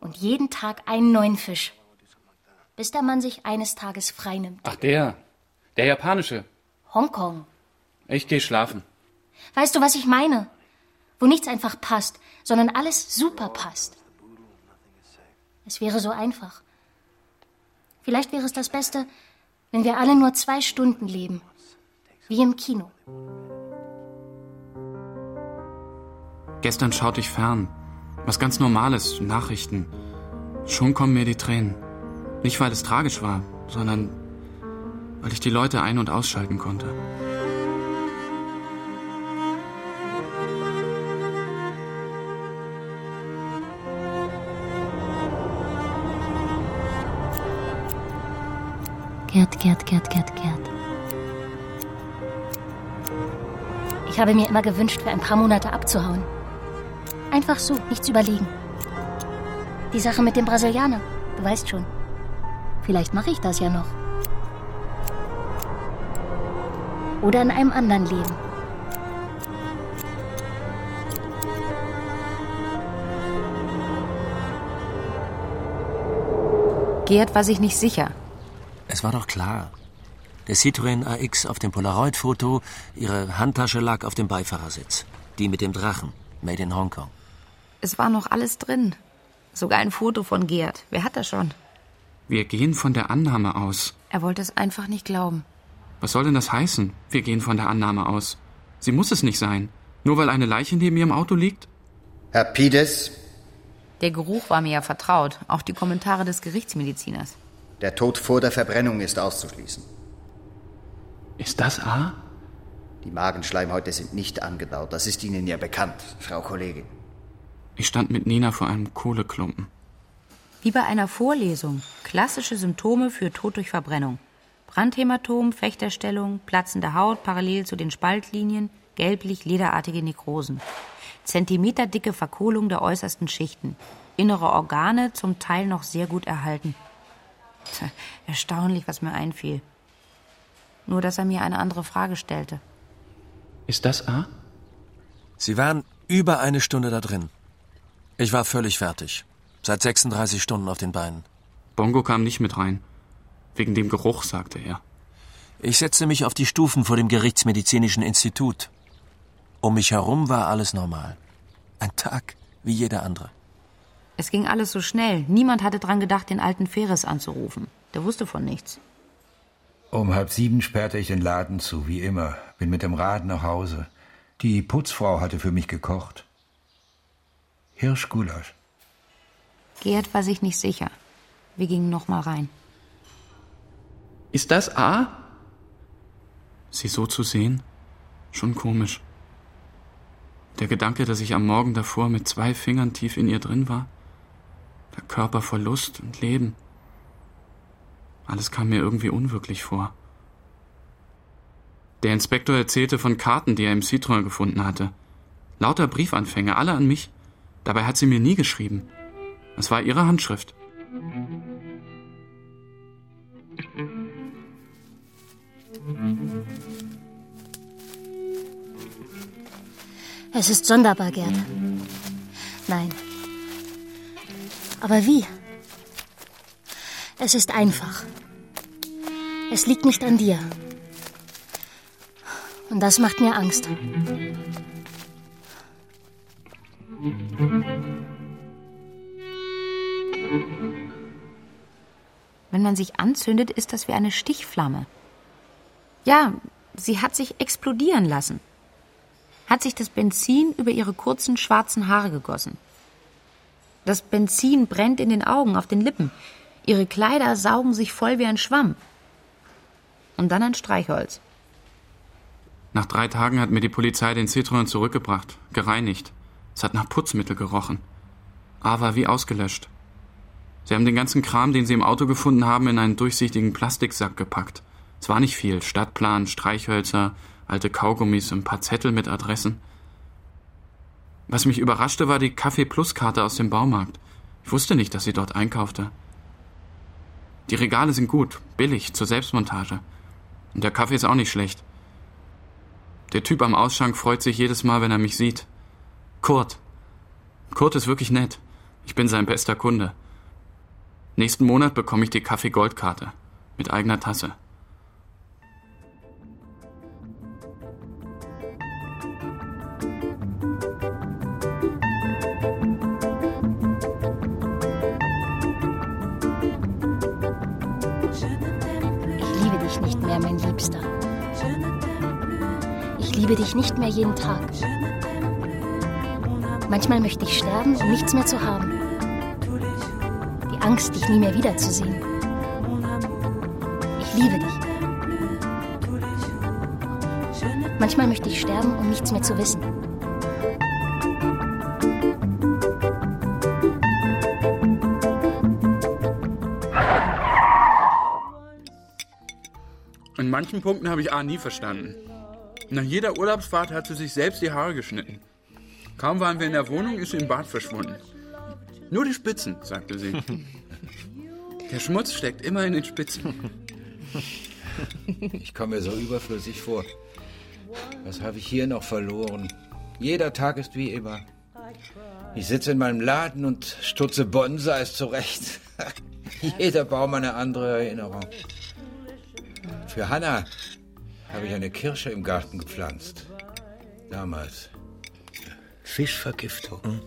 und jeden Tag einen neuen Fisch. Bis der Mann sich eines Tages freinimmt. Ach, der. Der japanische. Hongkong. Ich geh schlafen. Weißt du, was ich meine? Wo nichts einfach passt, sondern alles super passt. Es wäre so einfach. Vielleicht wäre es das Beste, wenn wir alle nur zwei Stunden leben. Wie im Kino. Gestern schaute ich fern. Was ganz Normales, Nachrichten. Schon kommen mir die Tränen. Nicht, weil es tragisch war, sondern weil ich die Leute ein- und ausschalten konnte. Gerd, Gerd, Gerd, Gerd, Gerd. Ich habe mir immer gewünscht, für ein paar Monate abzuhauen. Einfach so, nichts überlegen. Die Sache mit dem Brasilianer, du weißt schon. Vielleicht mache ich das ja noch. Oder in einem anderen Leben. Gerd war sich nicht sicher. Es war doch klar. Der Citroën AX auf dem Polaroid-Foto, ihre Handtasche lag auf dem Beifahrersitz. Die mit dem Drachen, made in Hongkong. Es war noch alles drin. Sogar ein Foto von Gerd. Wer hat das schon? Wir gehen von der Annahme aus. Er wollte es einfach nicht glauben. Was soll denn das heißen? Wir gehen von der Annahme aus. Sie muss es nicht sein. Nur weil eine Leiche neben ihrem Auto liegt? Herr Pides, Der Geruch war mir ja vertraut. Auch die Kommentare des Gerichtsmediziners. der Tod vor der Verbrennung ist auszuschließen. Ist das A? Die Magenschleimhäute sind nicht angedauert. Das ist Ihnen ja bekannt, Frau Kollegin. Ich stand mit Nina vor einem Kohleklumpen. Wie bei einer Vorlesung. Klassische Symptome für Tod durch Verbrennung. Brandhämatom, Fechterstellung, platzende Haut parallel zu den Spaltlinien, gelblich-lederartige Nekrosen. Zentimeterdicke Verkohlung der äußersten Schichten. Innere Organe zum Teil noch sehr gut erhalten. Tja, erstaunlich, was mir einfiel. Nur, dass er mir eine andere Frage stellte. Ist das A? Sie waren über eine Stunde da drin. Ich war völlig fertig. Seit 36 Stunden auf den Beinen. Bongo kam nicht mit rein. Wegen dem Geruch, sagte er. Ich setzte mich auf die Stufen vor dem Gerichtsmedizinischen Institut. Um mich herum war alles normal. Ein Tag wie jeder andere. Es ging alles so schnell. Niemand hatte dran gedacht, den alten Ferris anzurufen. Der wusste von nichts. Um halb sieben sperrte ich den Laden zu, wie immer. Bin mit dem Rad nach Hause. Die Putzfrau hatte für mich gekocht. Hirschgulasch. Gerd war sich nicht sicher. Wir gingen noch mal rein. Ist das A? Sie so zu sehen? Schon komisch. Der Gedanke, dass ich am Morgen davor mit zwei Fingern tief in ihr drin war. Der Körper voll Lust und Leben. Alles kam mir irgendwie unwirklich vor. Der Inspektor erzählte von Karten, die er im Citroën gefunden hatte. Lauter Briefanfänge, alle an mich. Dabei hat sie mir nie geschrieben. Es war ihre Handschrift. Es ist sonderbar, Gerd. Nein. Aber wie? Es ist einfach. Es liegt nicht an dir. Und das macht mir Angst. Wenn man sich anzündet, ist das wie eine Stichflamme. Ja, sie hat sich explodieren lassen. Hat sich das Benzin über ihre kurzen schwarzen Haare gegossen. Das Benzin brennt in den Augen, auf den Lippen. Ihre Kleider saugen sich voll wie ein Schwamm. Und dann ein Streichholz. Nach drei Tagen hat mir die Polizei den Citroën zurückgebracht, gereinigt. Es hat nach Putzmittel gerochen. A war wie ausgelöscht. Sie haben den ganzen Kram, den sie im Auto gefunden haben, in einen durchsichtigen Plastiksack gepackt. Es war nicht viel. Stadtplan, Streichhölzer, alte Kaugummis, ein paar Zettel mit Adressen. Was mich überraschte, war die Kaffee Plus Karte aus dem Baumarkt. Ich wusste nicht, dass sie dort einkaufte. Die Regale sind gut, billig, zur Selbstmontage. Und der Kaffee ist auch nicht schlecht. Der Typ am Ausschank freut sich jedes Mal, wenn er mich sieht. Kurt. Kurt ist wirklich nett. Ich bin sein bester Kunde. Nächsten Monat bekomme ich die Kaffee Goldkarte. Mit eigener Tasse. Ich liebe dich nicht mehr, mein Liebster. Ich liebe dich nicht mehr jeden Tag. Manchmal möchte ich sterben, um nichts mehr zu haben. Die Angst, dich nie mehr wiederzusehen. Ich liebe dich. Manchmal möchte ich sterben, um nichts mehr zu wissen. In manchen Punkten habe ich A nie verstanden. Nach jeder Urlaubsfahrt hat sie sich selbst die Haare geschnitten. Kaum waren wir in der Wohnung, ist sie im Bad verschwunden. Nur die Spitzen, sagte sie. <laughs> Der Schmutz steckt immer in den Spitzen. Ich komme mir so überflüssig vor. Was habe ich hier noch verloren? Jeder Tag ist wie immer. Ich sitze in meinem Laden und stutze Bonsais zurecht. <laughs> Jeder Baum eine andere Erinnerung. Für Hanna habe ich eine Kirsche im Garten gepflanzt. Damals. Fischvergiftung.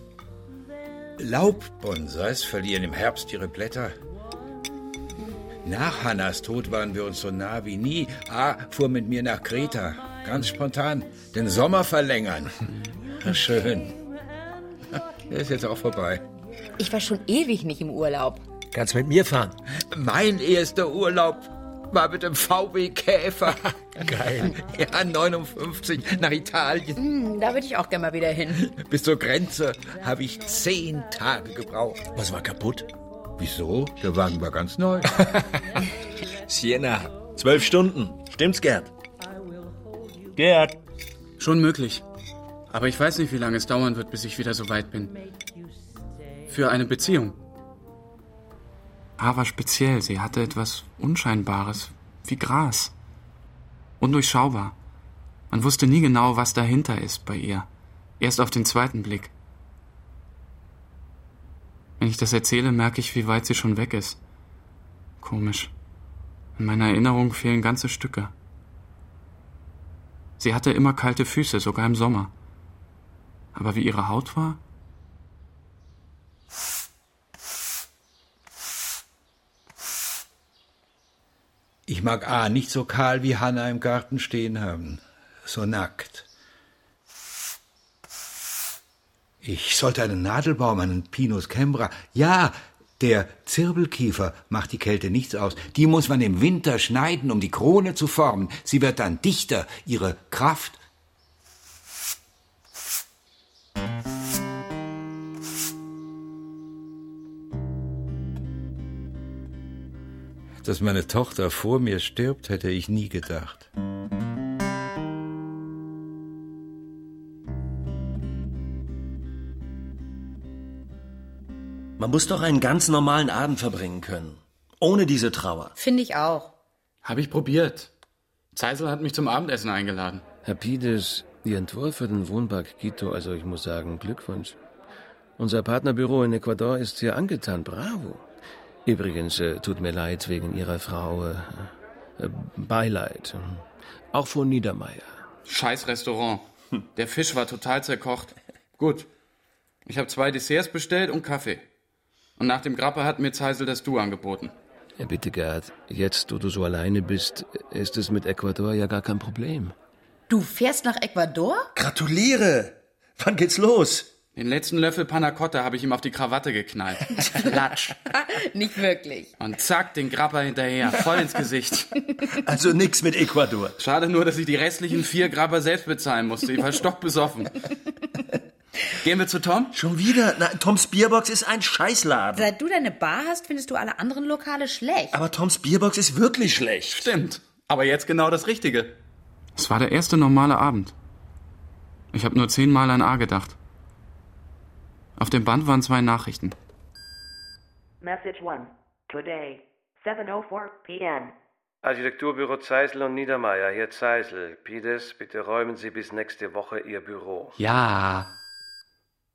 Laubbonsais verlieren im Herbst ihre Blätter. Nach Hannas Tod waren wir uns so nah wie nie. A fuhr mit mir nach Kreta. Ganz spontan. Den Sommer verlängern. <laughs> Schön. <laughs> Der ist jetzt auch vorbei. Ich war schon ewig nicht im Urlaub. Kannst mit mir fahren. Mein erster Urlaub war mit dem VW Käfer. Geil. <laughs> Ja, 59 nach Italien. Hm, da würde ich auch gerne mal wieder hin. Bis zur Grenze habe ich zehn Tage gebraucht. Was war kaputt? Wieso? Der Wagen war ganz neu. <laughs> Sienna. Zwölf Stunden. Stimmt's, Gerd? Gerd. Schon möglich. Aber ich weiß nicht, wie lange es dauern wird, bis ich wieder so weit bin. Für eine Beziehung. A war speziell. Sie hatte etwas Unscheinbares, wie Gras. Undurchschaubar. Man wusste nie genau, was dahinter ist bei ihr. Erst auf den zweiten Blick. Wenn ich das erzähle, merke ich, wie weit sie schon weg ist. Komisch. In meiner Erinnerung fehlen ganze Stücke. Sie hatte immer kalte Füße, sogar im Sommer. Aber wie ihre Haut war? Mag A nicht so kahl wie Hanna im Garten stehen haben. So nackt. Ich sollte einen Nadelbaum, einen Pinus cembra. Ja, der Zirbelkiefer macht die Kälte nichts aus. Die muss man im Winter schneiden, um die Krone zu formen. Sie wird dann dichter. Ihre Kraft Dass meine Tochter vor mir stirbt, hätte ich nie gedacht. Man muss doch einen ganz normalen Abend verbringen können. Ohne diese Trauer. Finde ich auch. Habe ich probiert. Zeisel hat mich zum Abendessen eingeladen. Herr Pides, Ihr Entwurf für den Wohnpark Quito, also ich muss sagen, Glückwunsch. Unser Partnerbüro in Ecuador ist sehr angetan, bravo. Übrigens, äh, tut mir leid wegen Ihrer Frau. Äh, äh, Beileid. Auch von Niedermeyer. Scheiß Restaurant. Der Fisch war total zerkocht. Gut. Ich habe zwei Desserts bestellt und Kaffee. Und nach dem Grappa hat mir Zeisel das Du angeboten. Ja, bitte, Gerd, jetzt, wo du so alleine bist, ist es mit Ecuador ja gar kein Problem. Du fährst nach Ecuador? Gratuliere! Wann geht's los? Den letzten Löffel Panna Cotta habe ich ihm auf die Krawatte geknallt. <laughs> Klatsch. Nicht wirklich. Und zack, den Grappa hinterher, voll ins Gesicht. <laughs> Also nix mit Ecuador. Schade nur, dass ich die restlichen vier Grappa selbst bezahlen musste. Ich war stockbesoffen. Gehen wir zu Tom? Schon wieder? Na, Toms Bierbox ist ein Scheißladen. Seit du deine Bar hast, findest du alle anderen Lokale schlecht. Aber Toms Bierbox ist wirklich schlecht. Stimmt. Aber jetzt genau das Richtige. Es war der erste normale Abend. Ich habe nur zehnmal an A gedacht. Auf dem Band waren zwei Nachrichten. Message 1. Today, 7.04 p.m. Architekturbüro Zeisel und Niedermeyer, hier Zeisel. Pides, bitte räumen Sie bis nächste Woche Ihr Büro. Ja.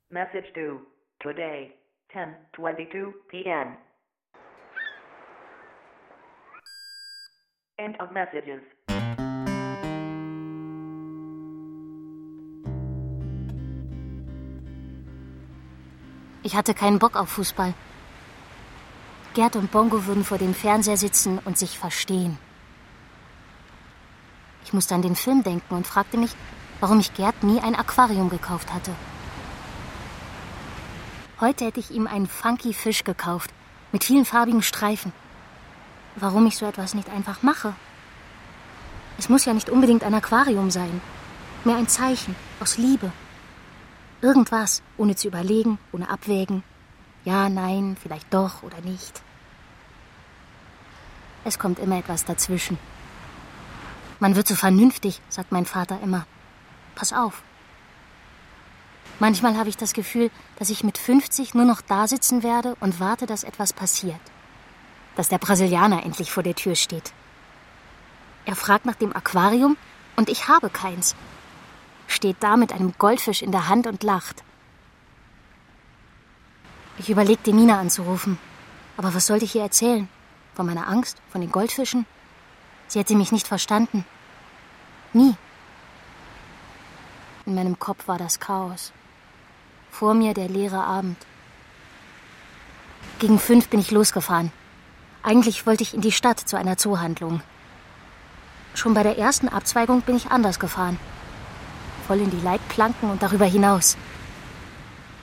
Message 2. Today, 10.22 p.m. End of messages. Ich hatte keinen Bock auf Fußball. Gerd und Bongo würden vor dem Fernseher sitzen und sich verstehen. Ich musste an den Film denken und fragte mich, warum ich Gerd nie ein Aquarium gekauft hatte. Heute hätte ich ihm einen funky Fisch gekauft, mit vielen farbigen Streifen. Warum ich so etwas nicht einfach mache? Es muss ja nicht unbedingt ein Aquarium sein. Mehr ein Zeichen, aus Liebe. Irgendwas, ohne zu überlegen, ohne abwägen. Ja, nein, vielleicht doch oder nicht. Es kommt immer etwas dazwischen. Man wird so vernünftig, sagt mein Vater immer. Pass auf. Manchmal habe ich das Gefühl, dass ich mit 50 nur noch da sitzen werde und warte, dass etwas passiert. Dass der Brasilianer endlich vor der Tür steht. Er fragt nach dem Aquarium und ich habe keins. Steht da mit einem Goldfisch in der Hand und lacht. Ich überlegte, Nina anzurufen. Aber was sollte ich ihr erzählen? Von meiner Angst? Von den Goldfischen? Sie hätte mich nicht verstanden. Nie. In meinem Kopf war das Chaos. Vor mir der leere Abend. Gegen fünf bin ich losgefahren. Eigentlich wollte ich in die Stadt zu einer Zoohandlung. Schon bei der ersten Abzweigung bin ich anders gefahren. Voll in die Leitplanken und darüber hinaus.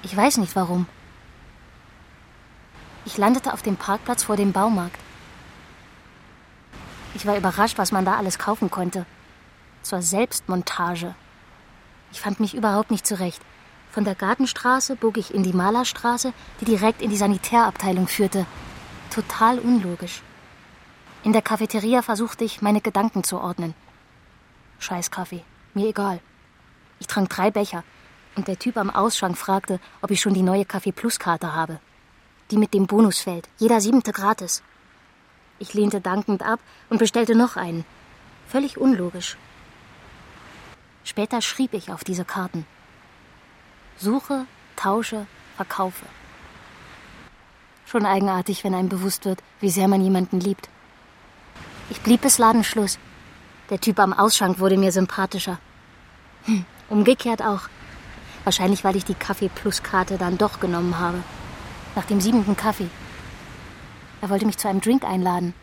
Ich weiß nicht warum. Ich landete auf dem Parkplatz vor dem Baumarkt. Ich war überrascht, was man da alles kaufen konnte. Zur Selbstmontage. Ich fand mich überhaupt nicht zurecht. Von der Gartenstraße bog ich in die Malerstraße, die direkt in die Sanitärabteilung führte. Total unlogisch. In der Cafeteria versuchte ich, meine Gedanken zu ordnen. Scheiß Kaffee, mir egal. Ich trank drei Becher und der Typ am Ausschank fragte, ob ich schon die neue Kaffee Plus Karte habe. Die mit dem Bonusfeld, jeder siebente gratis. Ich lehnte dankend ab und bestellte noch einen. Völlig unlogisch. Später schrieb ich auf diese Karten. Suche, tausche, verkaufe. Schon eigenartig, wenn einem bewusst wird, wie sehr man jemanden liebt. Ich blieb bis Ladenschluss. Der Typ am Ausschank wurde mir sympathischer. Hm, umgekehrt auch. Wahrscheinlich, weil ich die Kaffee-Plus-Karte dann doch genommen habe. Nach dem siebenten Kaffee. Er wollte mich zu einem Drink einladen.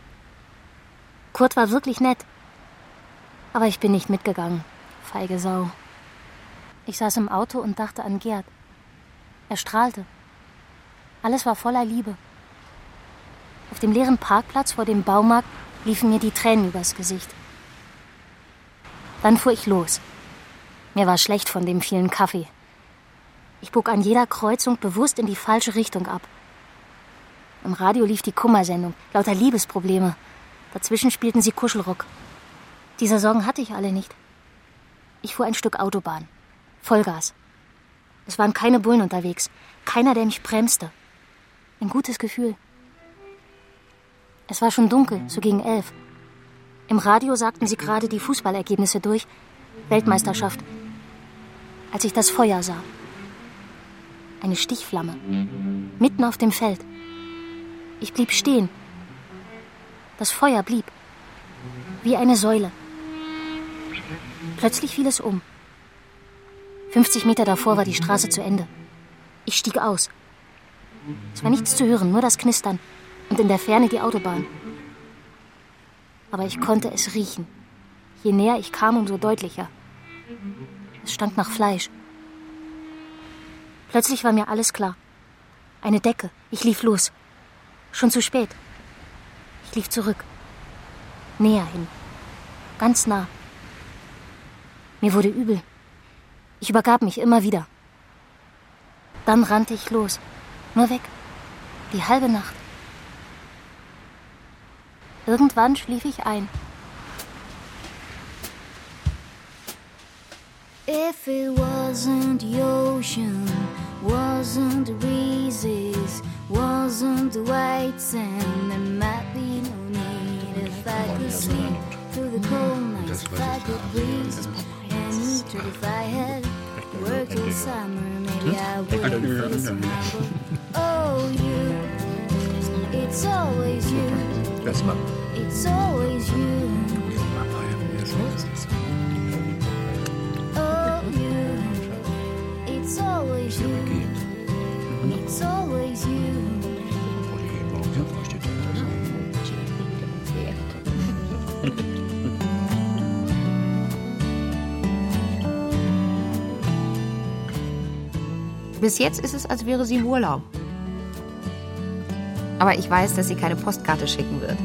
Kurt war wirklich nett. Aber ich bin nicht mitgegangen. Feige Sau. Ich saß im Auto und dachte an Gerd. Er strahlte. Alles war voller Liebe. Auf dem leeren Parkplatz vor dem Baumarkt liefen mir die Tränen übers Gesicht. Dann fuhr ich los. Mir war schlecht von dem vielen Kaffee. Ich bog an jeder Kreuzung bewusst in die falsche Richtung ab. Im Radio lief die Kummersendung, lauter Liebesprobleme. Dazwischen spielten sie Kuschelrock. Diese Sorgen hatte ich alle nicht. Ich fuhr ein Stück Autobahn. Vollgas. Es waren keine Bullen unterwegs. Keiner, der mich bremste. Ein gutes Gefühl. Es war schon dunkel, so gegen elf. Im Radio sagten sie gerade die Fußballergebnisse durch. Weltmeisterschaft. Als ich das Feuer sah. Eine Stichflamme. Mitten auf dem Feld. Ich blieb stehen. Das Feuer blieb. Wie eine Säule. Plötzlich fiel es um. 50 Meter davor war die Straße zu Ende. Ich stieg aus. Es war nichts zu hören, nur das Knistern und in der Ferne die Autobahn. Aber ich konnte es riechen. Je näher ich kam, umso deutlicher. Es stank nach Fleisch. Plötzlich war mir alles klar. Eine Decke. Ich lief los. Schon zu spät. Ich lief zurück. Näher hin. Ganz nah. Mir wurde übel. Ich übergab mich immer wieder. Dann rannte ich los. Nur weg. Die halbe Nacht. Irgendwann schlief ich ein. If it wasn't the ocean, wasn't the breezes, wasn't the white sand, there might be no need if I could sleep through the cold nights, if I could breathe and eat it if I had worked all summer, maybe I wouldn't face my Oh, you, it's always you, it's always you. Always you, it's always you. Bis jetzt ist es, als wäre sie im Urlaub. Aber ich weiß, dass sie keine Postkarte schicken wird.